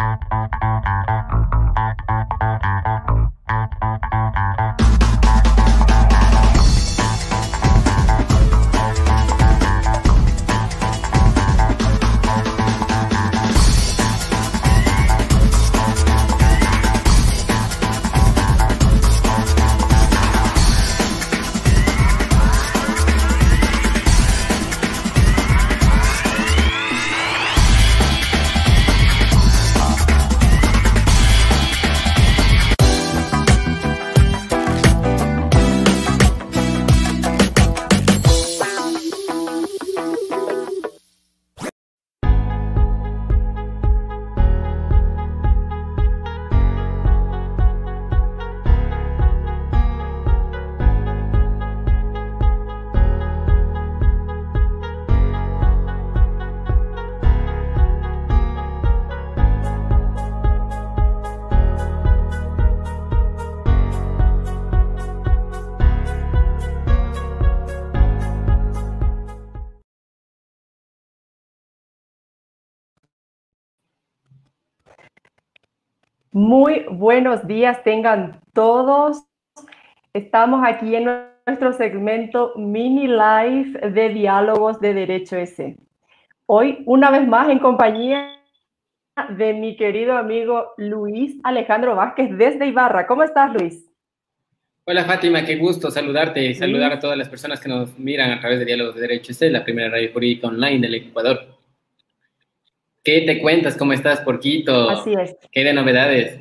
up, up, up, up, up. Muy buenos días tengan todos. Estamos aquí en nuestro segmento mini live de diálogos de Derecho S. Hoy, una vez más, en compañía de mi querido amigo Luis Alejandro Vázquez desde Ibarra. ¿Cómo estás, Luis? Hola, Fátima, qué gusto saludarte y saludar a todas las personas que nos miran a través de Diálogos de Derecho S, la primera radio jurídica online del Ecuador. ¿Qué te cuentas? ¿Cómo estás, Porquito? Así es. ¿Qué de novedades?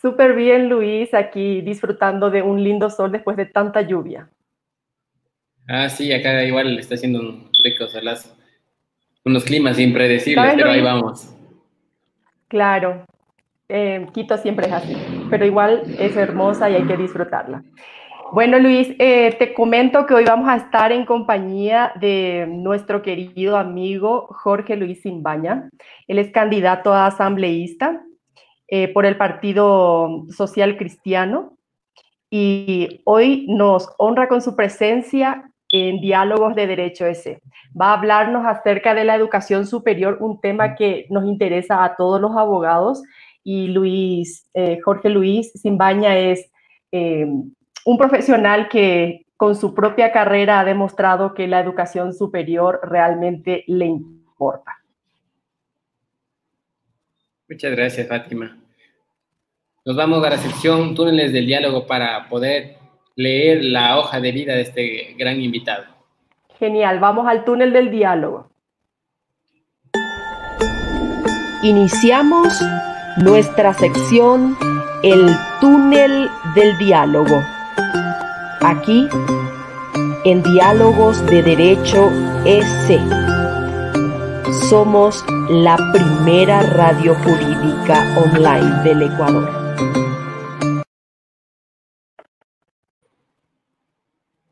Súper bien, Luis, aquí disfrutando de un lindo sol después de tanta lluvia. Ah, sí, acá igual está haciendo un rico solazo. Unos climas impredecibles, pero ahí vamos. Claro, eh, Quito siempre es así, pero igual es hermosa y hay que disfrutarla. Bueno, Luis, eh, te comento que hoy vamos a estar en compañía de nuestro querido amigo Jorge Luis Simbaña. Él es candidato a asambleísta eh, por el Partido Social Cristiano y hoy nos honra con su presencia en Diálogos de Derecho S. Va a hablarnos acerca de la educación superior, un tema que nos interesa a todos los abogados y Luis, eh, Jorge Luis Simbaña es un profesional que con su propia carrera ha demostrado que la educación superior realmente le importa. Muchas gracias, Fátima. Nos vamos a la sección Túneles del Diálogo para poder leer la hoja de vida de este gran invitado. Genial, vamos al túnel del diálogo. Iniciamos nuestra sección El túnel del diálogo. Aquí, en Diálogos de Derecho S, somos la primera radio jurídica online del Ecuador.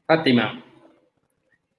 Fátima,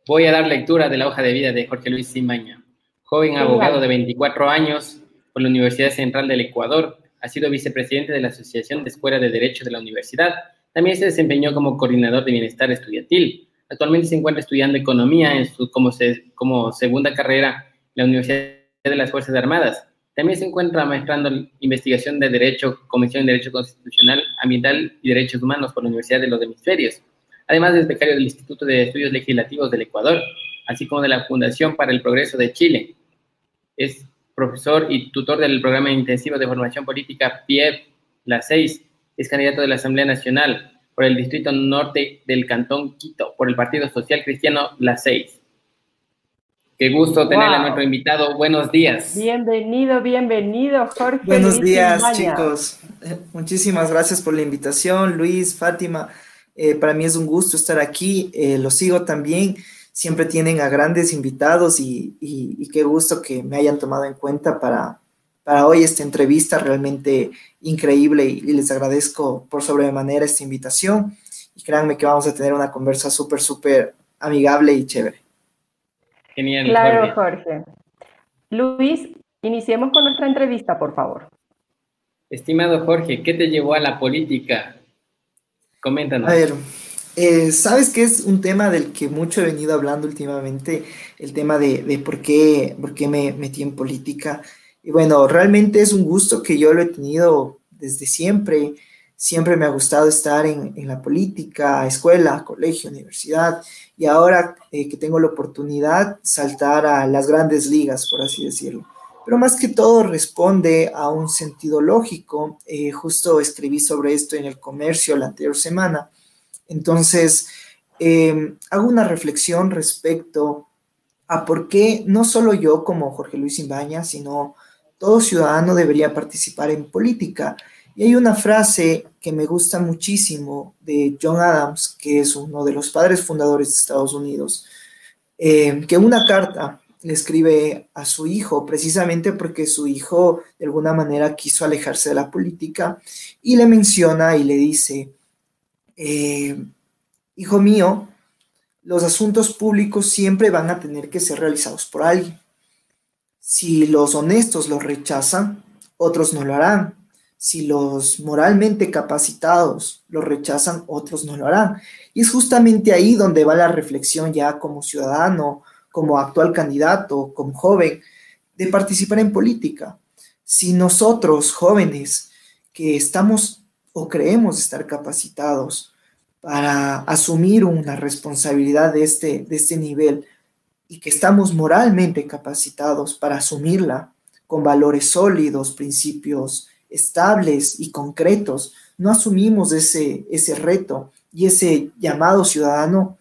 voy a dar lectura de la hoja de vida de Jorge Luis Simaña, joven abogado de 24 años por la Universidad Central del Ecuador, ha sido vicepresidente de la Asociación de Escuelas de Derecho de la Universidad también se desempeñó como coordinador de bienestar estudiantil. Actualmente se encuentra estudiando economía en su, como, segunda carrera en la Universidad de las Fuerzas Armadas. También se encuentra maestrando investigación de Derecho, Comisión de Derecho Constitucional, Ambiental y Derechos Humanos por la Universidad de los Hemisferios. Además es becario del Instituto de Estudios Legislativos del Ecuador, así como de la Fundación para el Progreso de Chile. Es profesor y tutor del programa intensivo de formación política PIEP La 6 es candidato de la Asamblea Nacional por el Distrito Norte del Cantón Quito, por el Partido Social Cristiano La 6. Qué gusto tener a nuestro invitado. Buenos días. Bienvenido, bienvenido, Jorge. Buenos días, chicos. Eh, muchísimas gracias por la invitación, Luis, Fátima. Eh, para mí es un gusto estar aquí. Eh, lo sigo también. Siempre tienen a grandes invitados y qué gusto que me hayan tomado en cuenta para, para hoy esta entrevista realmente increíble y, les agradezco por sobremanera esta invitación y créanme que vamos a tener una conversa súper, súper amigable y chévere. Genial. Claro, Jorge. Luis, iniciemos con nuestra entrevista, por favor. Estimado Jorge, ¿qué te llevó a la política? Coméntanos. A ver, eh, sabes que es un tema del que mucho he venido hablando últimamente, el tema de, por qué, por qué me metí en política. Y bueno, realmente es un gusto que yo lo he tenido desde siempre. Siempre me ha gustado estar en, la política, escuela, colegio, universidad. Y ahora eh, que tengo la oportunidad, saltar a las grandes ligas, por así decirlo. Pero más que todo responde a un sentido lógico. Eh, justo escribí sobre esto en el comercio la anterior semana. Entonces, eh, hago una reflexión respecto a por qué no solo yo como Jorge Luis Imbaña, sino todo ciudadano debería participar en política. Y hay una frase que me gusta muchísimo de John Adams, que es uno de los padres fundadores de Estados Unidos, eh, que una carta le escribe a su hijo, precisamente porque su hijo de alguna manera quiso alejarse de la política, y le menciona y le dice, eh, hijo mío, los asuntos públicos siempre van a tener que ser realizados por alguien. Si los honestos los rechazan, otros no lo harán. Si los moralmente capacitados los rechazan, otros no lo harán. Y es justamente ahí donde va la reflexión ya como ciudadano, como actual candidato, como joven, de participar en política. Si nosotros, jóvenes, que estamos o creemos estar capacitados para asumir una responsabilidad de este, de este nivel, y que estamos moralmente capacitados para asumirla con valores sólidos, principios estables y concretos, no asumimos ese, ese reto y ese llamado ciudadano,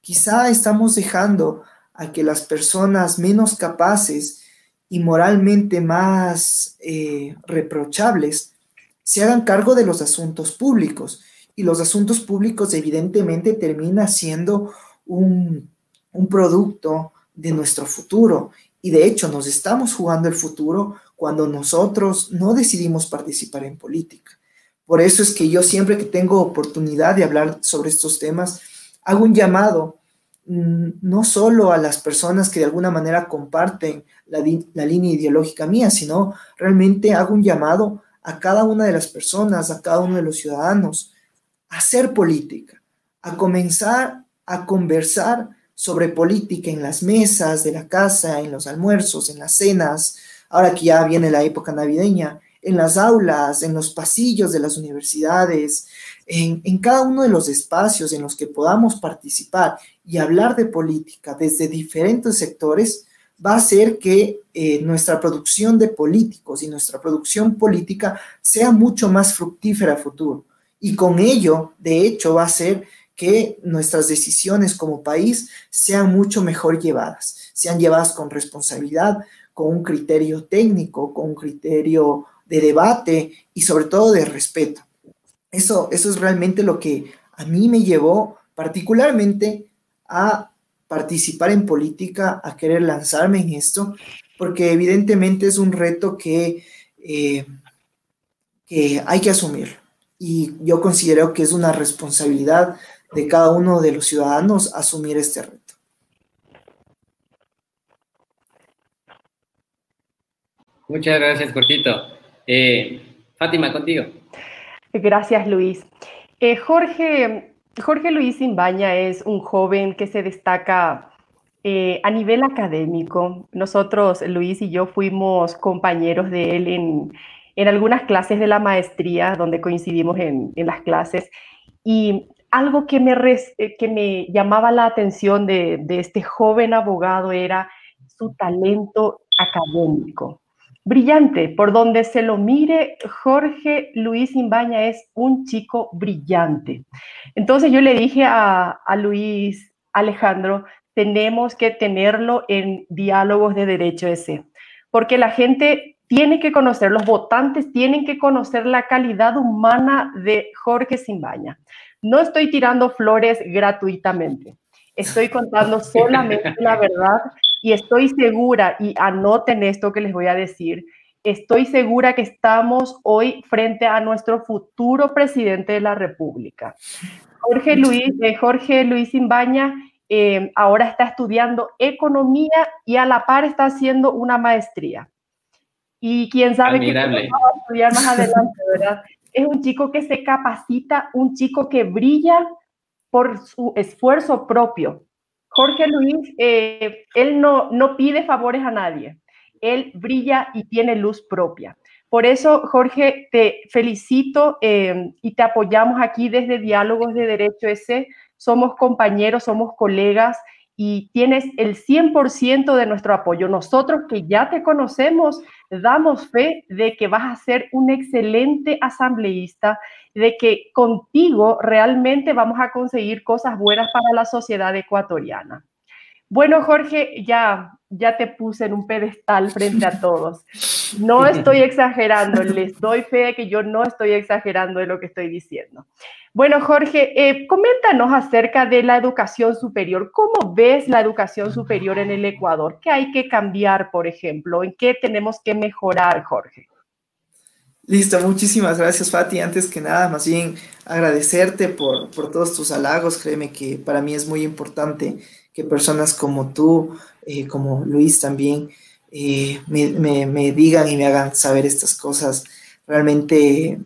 quizá estamos dejando a que las personas menos capaces y moralmente más eh, reprochables se hagan cargo de los asuntos públicos. Y los asuntos públicos evidentemente termina siendo un un producto de nuestro futuro. Y de hecho nos estamos jugando el futuro cuando nosotros no decidimos participar en política. Por eso es que yo siempre que tengo oportunidad de hablar sobre estos temas, hago un llamado mm, no solo a las personas que de alguna manera comparten la, la, línea ideológica mía, sino realmente hago un llamado a cada una de las personas, a cada uno de los ciudadanos, a hacer política, a comenzar a conversar sobre política en las mesas de la casa, en los almuerzos, en las cenas, ahora que ya viene la época navideña, en las aulas, en los pasillos de las universidades, en, cada uno de los espacios en los que podamos participar y hablar de política desde diferentes sectores, va a hacer que eh, nuestra producción de políticos y nuestra producción política sea mucho más fructífera a futuro. Y con ello, de hecho, va a ser que nuestras decisiones como país sean mucho mejor llevadas, sean llevadas con responsabilidad, con un criterio técnico, con un criterio de debate y sobre todo de respeto. Eso, eso es realmente lo que a mí me llevó particularmente a participar en política, a querer lanzarme en esto, porque evidentemente es un reto que, eh, que hay que asumir. Y yo considero que es una responsabilidad de cada uno de los ciudadanos asumir este reto. Muchas gracias, Cortito. Eh, Fátima, contigo. Gracias, Luis. Eh, Jorge, Jorge Luis Imbaña es un joven que se destaca eh, a nivel académico. Nosotros, Luis y yo, fuimos compañeros de él en, algunas clases de la maestría, donde coincidimos en, en las clases. Y algo que me, eh, que me llamaba la atención de, este joven abogado era su talento académico. Brillante, por donde se lo mire, Jorge Luis Imbaña es un chico brillante. Entonces yo le dije a, a Luis Alejandro, tenemos que tenerlo en diálogos de derecho ese, porque la gente tiene que conocer, los votantes tienen que conocer la calidad humana de Jorge Simbaña. No estoy tirando flores gratuitamente. Estoy contando solamente la verdad y estoy segura, y anoten esto que les voy a decir, estoy segura que estamos hoy frente a nuestro futuro presidente de la República. Jorge Luis, eh, Jorge Luis Imbaña eh, ahora está estudiando economía y a la par está haciendo una maestría. Y quién sabe qué va a estudiar más adelante, ¿verdad? Es un chico que se capacita, un chico que brilla por su esfuerzo propio. Jorge Luis, eh, él no, no pide favores a nadie. él brilla y tiene luz propia. Por eso, Jorge, te felicito eh, y te apoyamos aquí desde Diálogos de Derecho ese. Somos compañeros, somos colegas y tienes el 100% de nuestro apoyo. Nosotros que ya te conocemos, damos fe de que vas a ser un excelente asambleísta, de que contigo realmente vamos a conseguir cosas buenas para la sociedad ecuatoriana. Bueno, Jorge, ya, ya te puse en un pedestal frente a todos. No estoy exagerando, les doy fe de que yo no estoy exagerando de lo que estoy diciendo. Bueno, Jorge, eh, coméntanos acerca de la educación superior. ¿Cómo ves la educación superior en el Ecuador? ¿Qué hay que cambiar, por ejemplo? ¿En qué tenemos que mejorar, Jorge? Listo, muchísimas gracias, Fati. Antes que nada, más bien agradecerte por, por todos tus halagos. Créeme que para mí es muy importante que personas como tú, eh, como Luis también, eh, me, digan y me hagan saber estas cosas. Realmente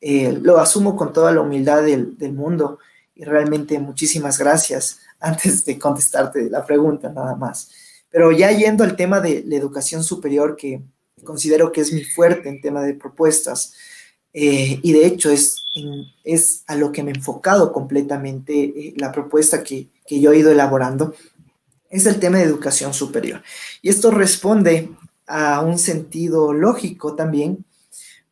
eh, lo asumo con toda la humildad del, mundo y realmente muchísimas gracias antes de contestarte la pregunta nada más. Pero ya yendo al tema de la educación superior, que considero que es mi fuerte en tema de propuestas, y de hecho es, es a lo que me he enfocado completamente la propuesta que, que yo he ido elaborando es el tema de educación superior. Y esto responde a un sentido lógico también,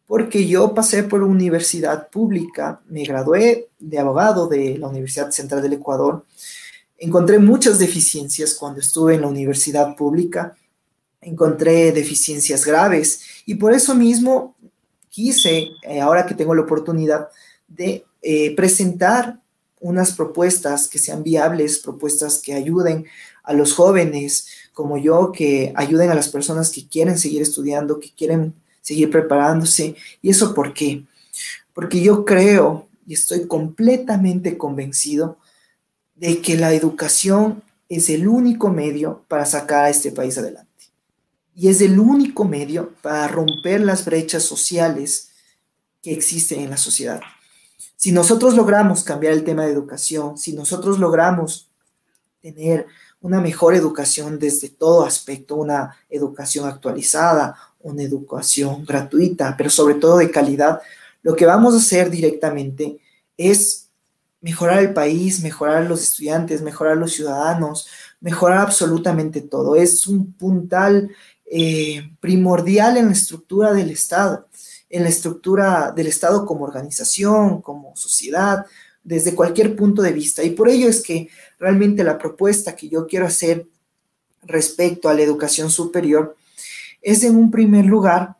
porque yo pasé por universidad pública, me gradué de abogado de la Universidad Central del Ecuador, encontré muchas deficiencias cuando estuve en la universidad pública, encontré deficiencias graves y por eso mismo quise, eh, ahora que tengo la oportunidad, de eh, presentar unas propuestas que sean viables, propuestas que ayuden a los jóvenes como yo, que ayuden a las personas que quieren seguir estudiando, que quieren seguir preparándose. ¿Y eso por qué? Porque yo creo y estoy completamente convencido de que la educación es el único medio para sacar a este país adelante. Y es el único medio para romper las brechas sociales que existen en la sociedad. Si nosotros logramos cambiar el tema de educación, si nosotros logramos tener una mejor educación desde todo aspecto, una educación actualizada, una educación gratuita, pero sobre todo de calidad, lo que vamos a hacer directamente es mejorar el país, mejorar los estudiantes, mejorar los ciudadanos, mejorar absolutamente todo. Es un puntal eh, primordial en la estructura del Estado en la estructura del Estado como organización, como sociedad, desde cualquier punto de vista. Y por ello es que realmente la propuesta que yo quiero hacer respecto a la educación superior es en un primer lugar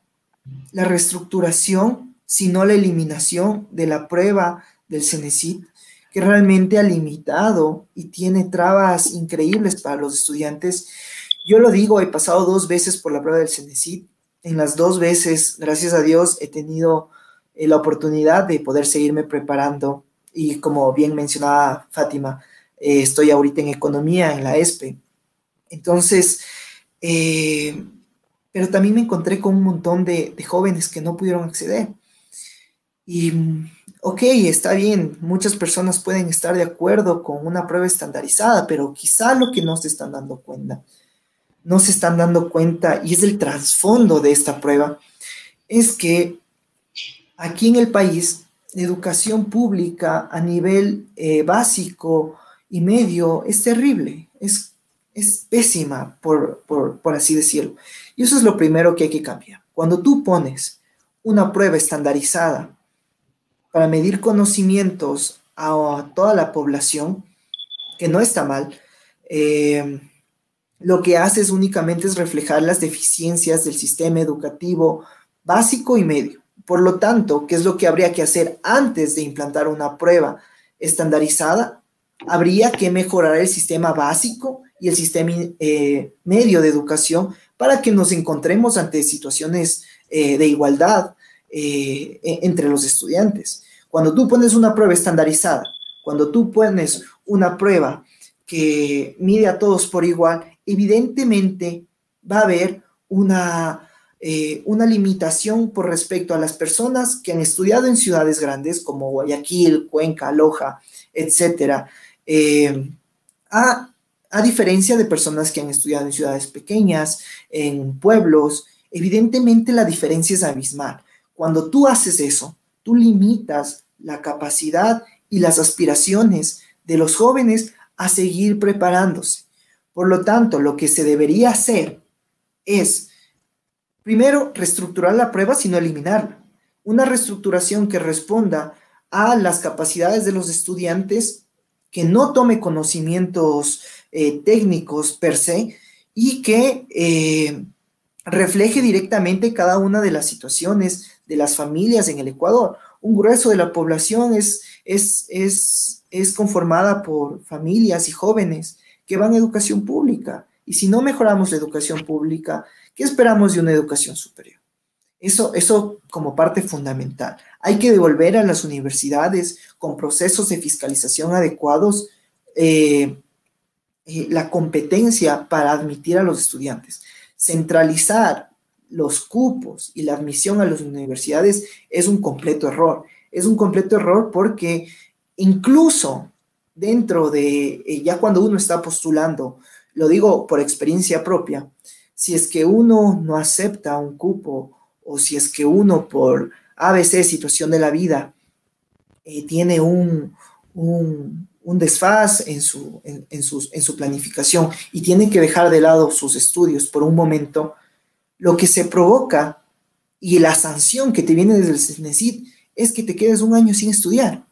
la reestructuración, sino la eliminación de la prueba del CENESID, que realmente ha limitado y tiene trabas increíbles para los estudiantes. Yo lo digo, he pasado dos veces por la prueba del CENESID en las dos veces, gracias a Dios, he tenido eh, la oportunidad de poder seguirme preparando y como bien mencionaba Fátima, eh, estoy ahorita en economía en la ESPE. Entonces, eh, pero también me encontré con un montón de, de, jóvenes que no pudieron acceder. Y, ok, está bien, muchas personas pueden estar de acuerdo con una prueba estandarizada, pero quizá lo que no se están dando cuenta no se están dando cuenta, y es el trasfondo de esta prueba, es que aquí en el país, educación pública a nivel eh, básico y medio es terrible, es, es pésima, por, por así decirlo. Y eso es lo primero que hay que cambiar. Cuando tú pones una prueba estandarizada para medir conocimientos a, toda la población, que no está mal, eh, lo que haces únicamente es reflejar las deficiencias del sistema educativo básico y medio. Por lo tanto, ¿qué es lo que habría que hacer antes de implantar una prueba estandarizada? Habría que mejorar el sistema básico y el sistema eh, medio de educación para que nos encontremos ante situaciones eh, de igualdad eh, e-, entre los estudiantes. Cuando tú pones una prueba estandarizada, cuando tú pones una prueba que mide a todos por igual, evidentemente va a haber una, eh, una limitación por respecto a las personas que han estudiado en ciudades grandes como Guayaquil, Cuenca, Loja, etcétera, eh, a, a diferencia de personas que han estudiado en ciudades pequeñas, en pueblos, evidentemente la diferencia es abismal. Cuando tú haces eso, tú limitas la capacidad y las aspiraciones de los jóvenes a seguir preparándose. Por lo tanto, lo que se debería hacer es, primero, reestructurar la prueba, sino eliminarla. Una reestructuración que responda a las capacidades de los estudiantes, que no tome conocimientos eh, técnicos per se y que eh, refleje directamente cada una de las situaciones de las familias en el Ecuador. Un grueso de la población es, es, es, es conformada por familias y jóvenes que van a educación pública. Y si no mejoramos la educación pública, ¿qué esperamos de una educación superior? Eso, eso como parte fundamental. Hay que devolver a las universidades con procesos de fiscalización adecuados eh, eh, la competencia para admitir a los estudiantes. Centralizar los cupos y la admisión a las universidades es un completo error. Es un completo error porque incluso dentro de, eh, ya cuando uno está postulando, lo digo por experiencia propia, si es que uno no acepta un cupo o si es que uno por ABC situación de la vida eh, tiene un, un, desfaz en su, en, en su planificación y tiene que dejar de lado sus estudios por un momento, lo que se provoca y la sanción que te viene desde el CNESID es que te quedes un año sin estudiar.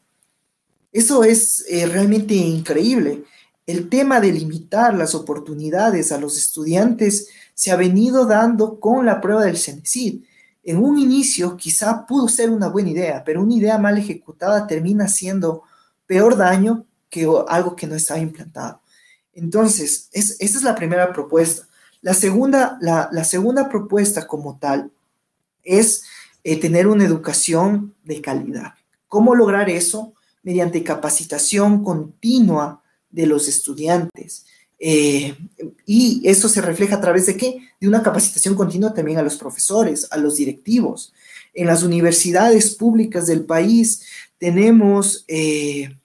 Eso es eh, realmente increíble. El tema de limitar las oportunidades a los estudiantes se ha venido dando con la prueba del CENESID en un inicio quizá pudo ser una buena idea, pero una idea mal ejecutada termina siendo peor daño que algo que no estaba implantado. Entonces, esa es la primera propuesta. La segunda, la, segunda propuesta como tal es eh, tener una educación de calidad. ¿Cómo lograr eso? Mediante capacitación continua de los estudiantes, eh, y eso se refleja a través de qué? De una capacitación continua también a los profesores, a los directivos. En las universidades públicas del país tenemos, eh,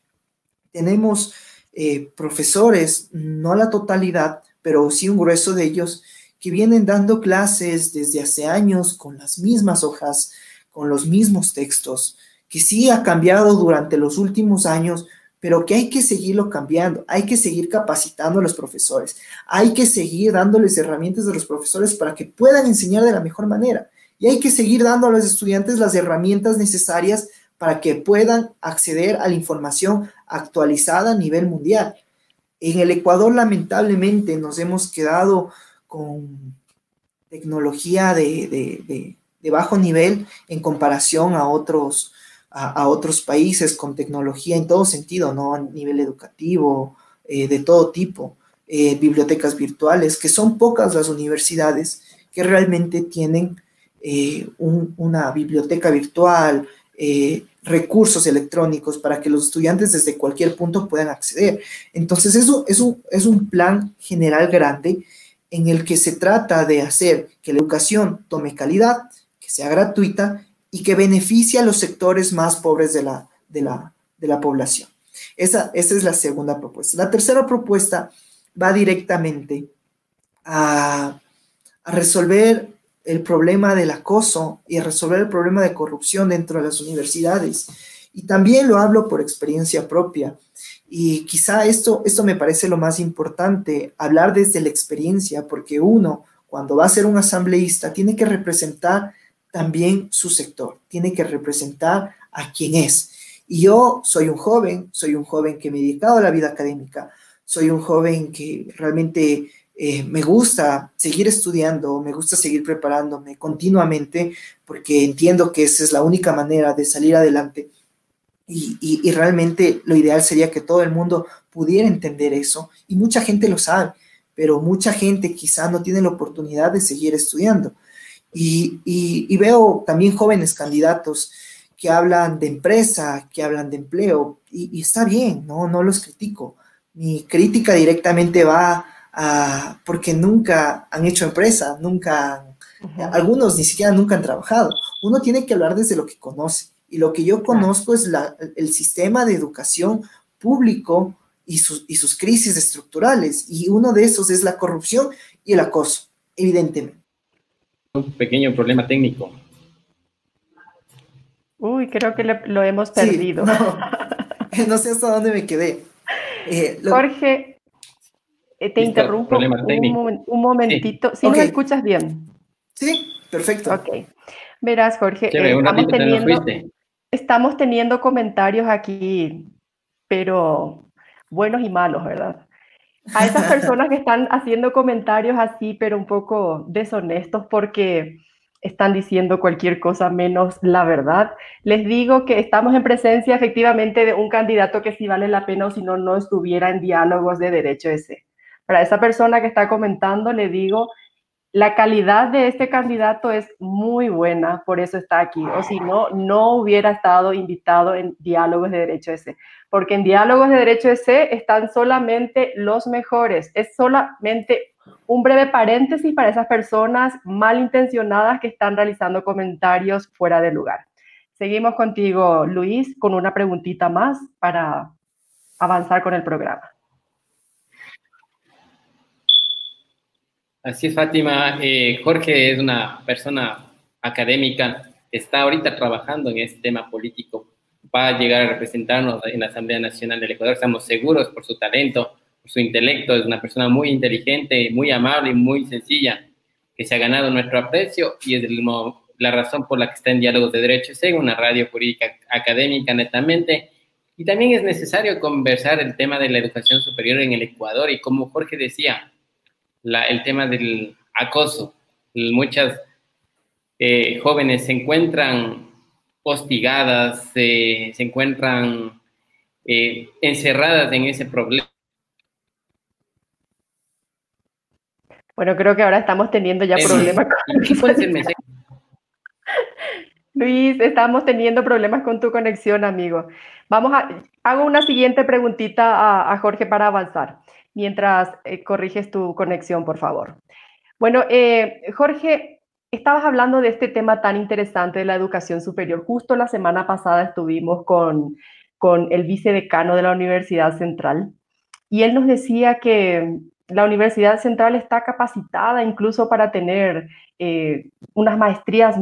tenemos eh, profesores, no la totalidad, pero sí un grueso de ellos, que vienen dando clases desde hace años con las mismas hojas, con los mismos textos, que sí ha cambiado durante los últimos años, pero que hay que seguirlo cambiando, hay que seguir capacitando a los profesores, hay que seguir dándoles herramientas a los profesores para que puedan enseñar de la mejor manera y hay que seguir dando a los estudiantes las herramientas necesarias para que puedan acceder a la información actualizada a nivel mundial. En el Ecuador, lamentablemente, nos hemos quedado con tecnología de, bajo nivel en comparación a otros, a, otros países con tecnología en todo sentido, ¿no? A nivel educativo, eh, de todo tipo, eh, bibliotecas virtuales, que son pocas las universidades que realmente tienen eh, una biblioteca virtual, recursos electrónicos para que los estudiantes desde cualquier punto puedan acceder. Entonces, eso es un, es un plan general grande en el que se trata de hacer que la educación tome calidad, que sea gratuita y que beneficia a los sectores más pobres de la, de la, de la población. Esa, esa es la segunda propuesta. La tercera propuesta va directamente a, a resolver el problema del acoso y a resolver el problema de corrupción dentro de las universidades. Y también lo hablo por experiencia propia. Y quizá esto, esto me parece lo más importante, hablar desde la experiencia, porque uno, cuando va a ser un asambleísta, tiene que representar también su sector, tiene que representar a quien es. Y yo soy un joven, soy un joven que me he dedicado a la vida académica, soy un joven que realmente eh, me gusta seguir estudiando, me gusta seguir preparándome continuamente, porque entiendo que esa es la única manera de salir adelante. Y, y, realmente lo ideal sería que todo el mundo pudiera entender eso, y mucha gente lo sabe, pero mucha gente quizá no tiene la oportunidad de seguir estudiando. Y, veo también jóvenes candidatos que hablan de empresa, que hablan de empleo, y, está bien, ¿no? no los critico. Mi crítica directamente va a, porque nunca han hecho empresa, nunca, algunos ni siquiera nunca han trabajado. Uno tiene que hablar desde lo que conoce. Y lo que yo conozco es la, el sistema de educación público y sus, y sus crisis estructurales. Y uno de esos es la corrupción y el acoso, evidentemente. Un pequeño problema técnico. Uy, creo que lo hemos perdido. no, sé hasta dónde me quedé. Eh, Jorge, eh, te interrumpo un, un, momentito. Si me escuchas bien. Sí, perfecto. Ok. Verás, Jorge, eh, estamos, teniendo, estamos teniendo comentarios aquí, pero buenos y malos, ¿verdad? A esas personas que están haciendo comentarios así, pero un poco deshonestos porque están diciendo cualquier cosa menos la verdad. Les digo que estamos en presencia efectivamente de un candidato que sí vale la pena o si no, no estuviera en diálogos de derecho ese. Para esa persona que está comentando, le digo, la calidad de este candidato es muy buena, por eso está aquí. O si no, no hubiera estado invitado en diálogos de derecho ese. Porque en diálogos de derecho ese están solamente los mejores. Es solamente un breve paréntesis para esas personas malintencionadas que están realizando comentarios fuera de lugar. Seguimos contigo, Luis, con una preguntita más para avanzar con el programa. Así es, Fátima. Eh, Jorge es una persona académica está ahorita trabajando en este tema político. Va a llegar a representarnos en la Asamblea Nacional del Ecuador. Estamos seguros por su talento, su intelecto, es una persona muy inteligente, muy amable y muy sencilla, que se ha ganado nuestro aprecio y es la razón por la que está en Diálogos de Derechos en una radio jurídica académica netamente. Y también es necesario conversar el tema de la educación superior en el Ecuador y como Jorge decía, el tema del acoso. Muchas eh, jóvenes se encuentran hostigadas, se encuentran eh, encerradas en ese problema Bueno, creo que ahora estamos teniendo ya problemas con... Luis, estamos teniendo problemas con tu conexión, amigo. Vamos a, hago una siguiente preguntita a, Jorge para avanzar, mientras eh, corriges tu conexión, por favor. Bueno, eh, Jorge, estabas hablando de este tema tan interesante de la educación superior. Justo la semana pasada estuvimos con, con el vicedecano de la Universidad Central y él nos decía que la Universidad Central está capacitada incluso para tener eh, unas maestrías,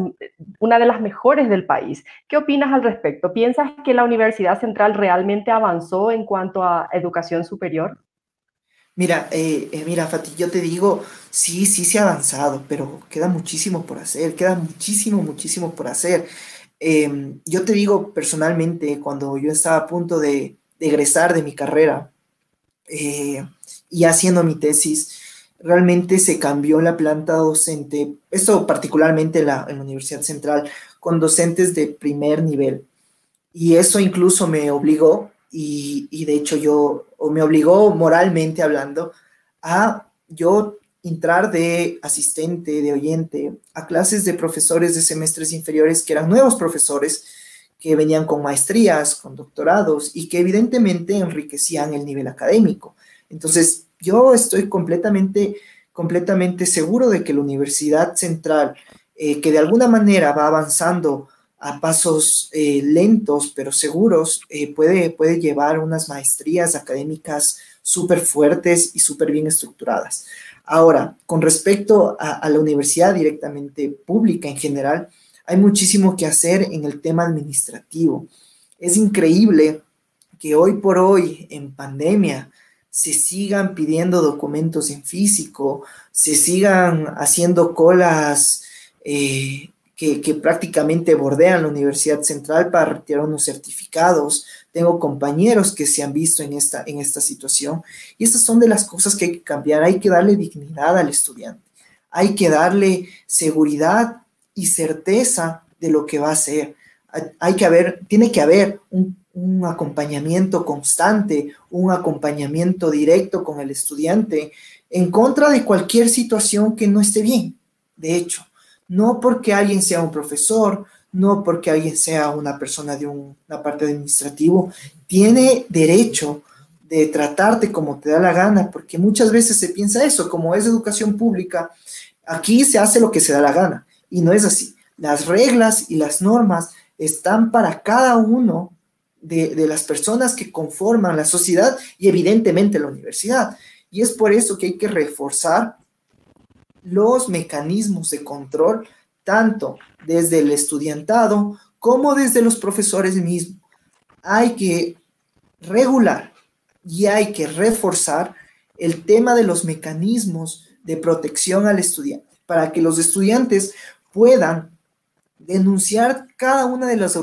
una de las mejores del país. ¿Qué opinas al respecto? ¿Piensas que la Universidad Central realmente avanzó en cuanto a educación superior? Mira, eh, eh, mira, Fati, yo te digo, sí, sí se ha avanzado, pero queda muchísimo por hacer, queda muchísimo, muchísimo por hacer. Em, yo te digo personalmente, cuando yo estaba a punto de, de egresar de mi carrera, y haciendo mi tesis, realmente se cambió la planta docente, esto particularmente en la, Universidad Central, con docentes de primer nivel. Y eso incluso me obligó, y, de hecho yo, o me obligó moralmente hablando, a yo entrar de asistente, de oyente, a clases de profesores de semestres inferiores que eran nuevos profesores, que venían con maestrías, con doctorados y que evidentemente enriquecían el nivel académico. Entonces, yo estoy completamente, completamente seguro de que la Universidad Central, eh, que de alguna manera va avanzando a pasos eh, lentos pero seguros, eh, puede, puede llevar unas maestrías académicas súper fuertes y súper bien estructuradas. Ahora, con respecto a, la universidad directamente pública en general, hay muchísimo que hacer en el tema administrativo. Es increíble que hoy por hoy, en pandemia, se sigan pidiendo documentos en físico, se sigan haciendo colas eh, que, prácticamente bordean la Universidad Central para retirar unos certificados. Tengo compañeros que se han visto en esta, en esta situación y estas son de las cosas que hay que cambiar. Hay que darle dignidad al estudiante, hay que darle seguridad y certeza de lo que va a hacer. Hay que haber, tiene que haber un un acompañamiento constante, un acompañamiento directo con el estudiante en contra de cualquier situación que no esté bien. De hecho, no porque alguien sea un profesor, no porque alguien sea una persona de una parte administrativo, tiene derecho de tratarte como te da la gana, porque muchas veces se piensa eso, como es educación pública, aquí se hace lo que se da la gana, y no es así. Las reglas y las normas están para cada uno de, las personas que conforman la sociedad y evidentemente la universidad. Y es por eso que hay que reforzar los mecanismos de control, tanto desde el estudiantado como desde los profesores mismos. Hay que regular y hay que reforzar el tema de los mecanismos de protección al estudiante, para que los estudiantes puedan denunciar cada una de las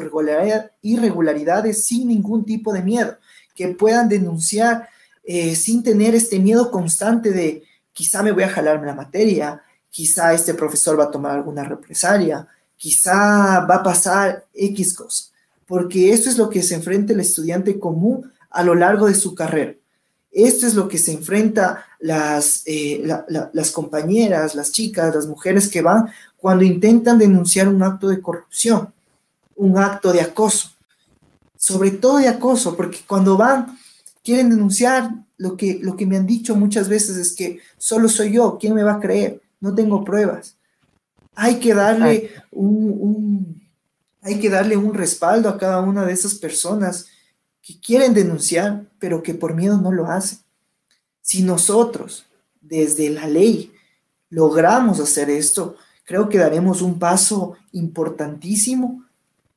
irregularidades sin ningún tipo de miedo, que puedan denunciar eh, sin tener este miedo constante de quizá me voy a jalarme la materia, quizá este profesor va a tomar alguna represalia, quizá va a pasar X cosa, porque esto es lo que se enfrenta el estudiante común a lo largo de su carrera. Esto es lo que se enfrenta las, eh, las compañeras, las chicas, las mujeres que van cuando intentan denunciar un acto de corrupción, un acto de acoso, sobre todo de acoso, porque cuando van, quieren denunciar, lo que, lo que me han dicho muchas veces es que solo soy yo, ¿quién me va a creer? No tengo pruebas. Hay que darle un, hay que darle un respaldo a cada una de esas personas que quieren denunciar, pero que por miedo no lo hacen. Si nosotros, desde la ley, logramos hacer esto, creo que daremos un paso importantísimo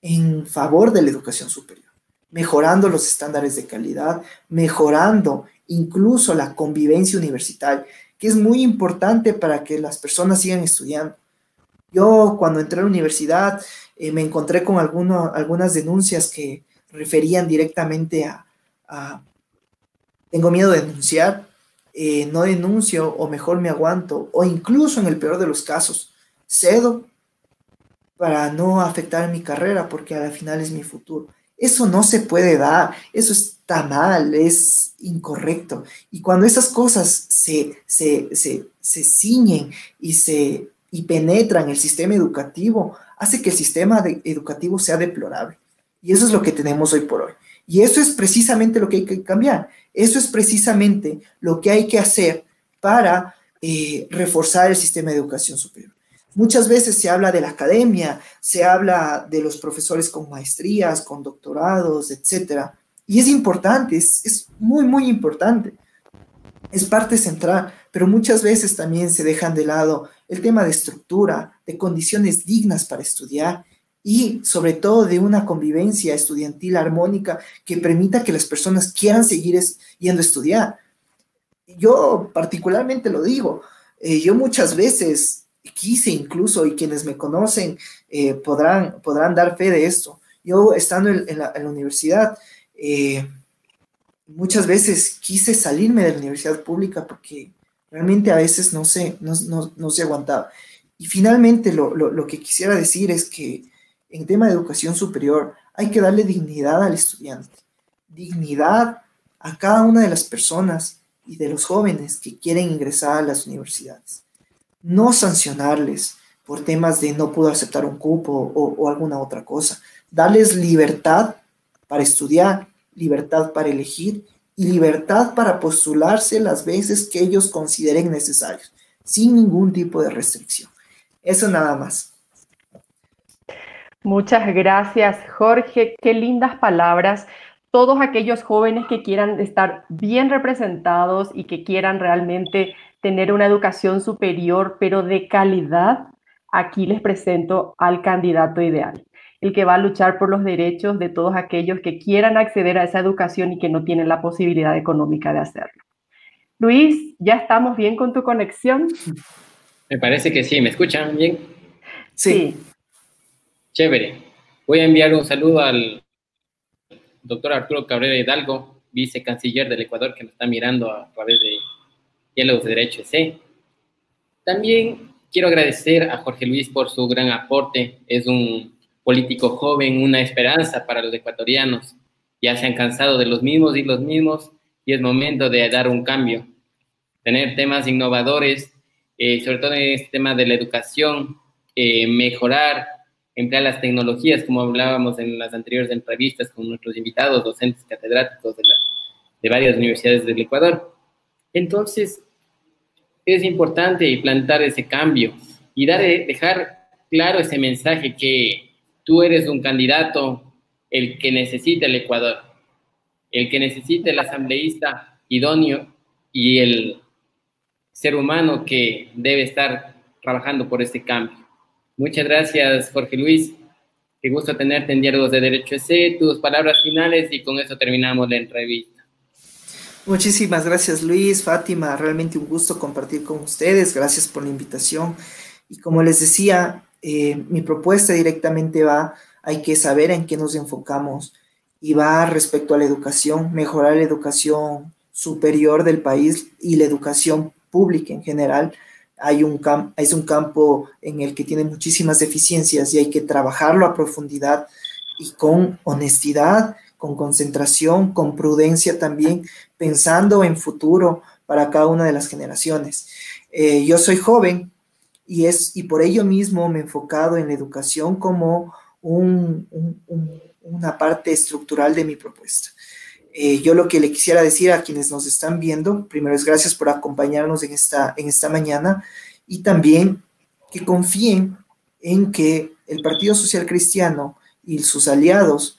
en favor de la educación superior, mejorando los estándares de calidad, mejorando incluso la convivencia universitaria, que es muy importante para que las personas sigan estudiando. Yo cuando entré a la universidad eh, me encontré con algunas denuncias que referían directamente a, tengo miedo de denunciar, eh, no denuncio o mejor me aguanto, o incluso en el peor de los casos, cedo para no afectar mi carrera porque al final es mi futuro. Eso no se puede dar, eso está mal, es incorrecto. Y cuando esas cosas se, se, se, ciñen y, se, y penetran el sistema educativo, hace que el sistema educativo sea deplorable. Y eso es lo que tenemos hoy por hoy. Y eso es precisamente lo que hay que cambiar. Eso es precisamente lo que hay que hacer para eh, reforzar el sistema de educación superior. Muchas veces se habla de la academia, se habla de los profesores con maestrías, con doctorados, etc. Y es importante, es, es muy, muy importante. Es parte central, pero muchas veces también se dejan de lado el tema de estructura, de condiciones dignas para estudiar y sobre todo de una convivencia estudiantil armónica que permita que las personas quieran seguir yendo a estudiar. Yo particularmente lo digo, eh, yo muchas veces quise incluso, y quienes me conocen eh, podrán, podrán dar fe de esto, yo estando en, la, universidad, eh, muchas veces quise salirme de la universidad pública porque realmente a veces no se, no, no, se aguantaba. Y finalmente lo, lo que quisiera decir es que en tema de educación superior, hay que darle dignidad al estudiante, dignidad a cada una de las personas y de los jóvenes que quieren ingresar a las universidades. No sancionarles por temas de no pudo aceptar un cupo o, alguna otra cosa. Darles libertad para estudiar, libertad para elegir y libertad para postularse las veces que ellos consideren necesarios, sin ningún tipo de restricción. Eso nada más. Muchas gracias, Jorge. Qué lindas palabras. Todos aquellos jóvenes que quieran estar bien representados y que quieran realmente tener una educación superior, pero de calidad, aquí les presento al candidato ideal, el que va a luchar por los derechos de todos aquellos que quieran acceder a esa educación y que no tienen la posibilidad económica de hacerlo. Luis, ¿ya estamos bien con tu conexión? Me parece que sí, ¿me escuchan bien? Sí. Chévere. Voy a enviar un saludo al doctor Arturo Cabrera Hidalgo, vicecanciller del Ecuador, que nos está mirando a través de Diálogos de Derecho EC. También quiero agradecer a Jorge Luis por su gran aporte. Es un político joven, una esperanza para los ecuatorianos. Ya se han cansado de los mismos y los mismos y es momento de dar un cambio. Tener temas innovadores, eh, sobre todo en este tema de la educación, eh, mejorar emplear las tecnologías, como hablábamos en las anteriores entrevistas con nuestros invitados, docentes catedráticos de, de varias universidades del Ecuador. Entonces, es importante plantar ese cambio y dejar claro ese mensaje que tú eres un candidato el que necesita el Ecuador, el que necesita el asambleísta idóneo y el ser humano que debe estar trabajando por este cambio. Muchas gracias, Jorge Luis. Qué gusto tenerte en Diálogos de Derecho EC. Tus palabras finales y con eso terminamos la entrevista. Muchísimas gracias, Luis, Fátima. Realmente un gusto compartir con ustedes. Gracias por la invitación. Y como les decía, eh, mi propuesta directamente va, hay que saber en qué nos enfocamos y va respecto a la educación, mejorar la educación superior del país y la educación pública en general. Hay un es un campo en el que tiene muchísimas deficiencias y hay que trabajarlo a profundidad y con honestidad, con concentración, con prudencia también, pensando en futuro para cada una de las generaciones. Eh, yo soy joven, y, es, y por ello mismo me he enfocado en la educación como una parte estructural de mi propuesta. Eh, yo lo que le quisiera decir a quienes nos están viendo, primero es gracias por acompañarnos en esta, en esta mañana y también que confíen en que el Partido Social Cristiano y sus aliados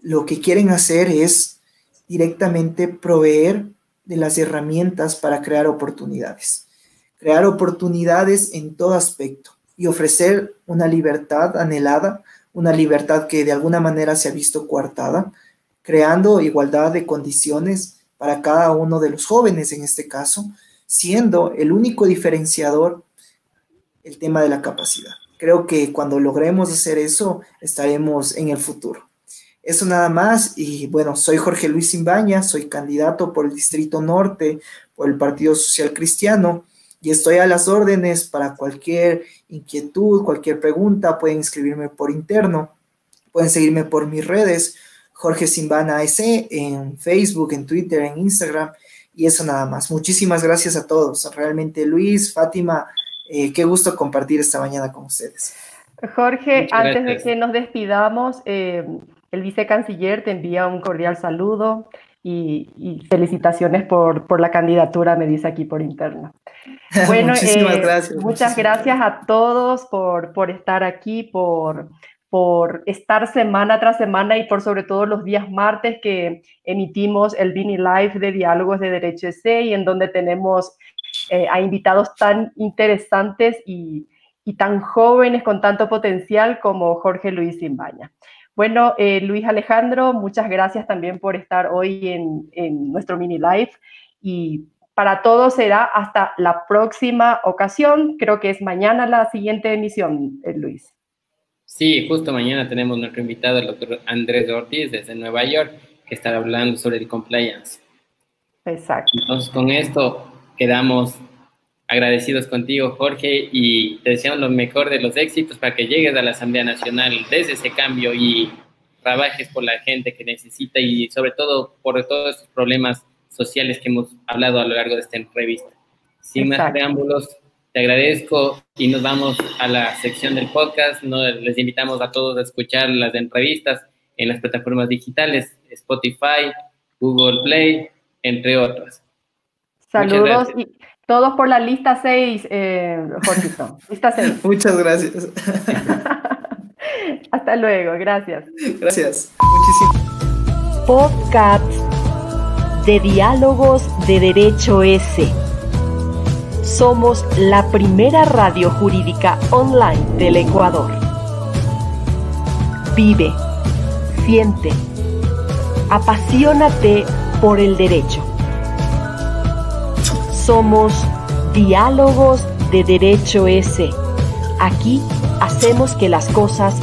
lo que quieren hacer es directamente proveer de las herramientas para crear oportunidades crear oportunidades en todo aspecto y ofrecer una libertad anhelada, una libertad que de alguna manera se ha visto coartada, creando igualdad de condiciones para cada uno de los jóvenes en este caso, siendo el único diferenciador el tema de la capacidad. Creo que cuando logremos hacer eso, estaremos en el futuro. Eso nada más y bueno, soy Jorge Luis Simbaña, soy candidato por el Distrito Norte, por el Partido Social Cristiano y estoy a las órdenes para cualquier inquietud, cualquier pregunta, pueden escribirme por interno, pueden seguirme por mis redes, Jorge Simbana S, en Facebook, en Twitter, en Instagram, y eso nada más. Muchísimas gracias a todos. Realmente Luis, Fátima, eh, qué gusto compartir esta mañana con ustedes. Jorge, antes de que nos despidamos, eh, el vicecanciller te envía un cordial saludo y, felicitaciones por, por, la candidatura, me dice aquí por interno. Bueno, muchísimas eh, gracias. Muchas gracias a todos por, por estar aquí, por, por estar semana tras semana y por sobre todo los días martes que emitimos el Vini Live de Diálogos de Derecho EC y en donde tenemos eh, a invitados tan interesantes y, y, tan jóvenes con tanto potencial como Jorge Luis Simbaña. Bueno, eh, Luis Alejandro, muchas gracias también por estar hoy en, nuestro mini live y para todos será hasta la próxima ocasión. Creo que es mañana la siguiente emisión, eh, Luis. Sí, justo mañana tenemos nuestro invitado, el doctor Andrés Ortiz, desde Nueva York, que estará hablando sobre el compliance. Exacto. Entonces, con esto quedamos agradecidos contigo, Jorge, y te deseamos lo mejor de los éxitos para que llegues a la Asamblea Nacional desde ese cambio y trabajes por la gente que necesita y sobre todo por todos estos problemas sociales que hemos hablado a lo largo de esta entrevista. Sin más preámbulos, te agradezco y nos vamos a la sección del podcast. les invitamos a todos a escuchar las entrevistas en las plataformas digitales, Spotify, Google Play, entre otras. Saludos y todos por la lista 6, eh, Lista 6. Muchas gracias. Hasta luego, gracias. Gracias. Muchísimas. Podcast de Diálogos de Derecho S. Somos la primera radio jurídica online del Ecuador. Vive, siente, apasionate por el derecho. Somos Diálogos de Derecho S. Aquí hacemos que las cosas.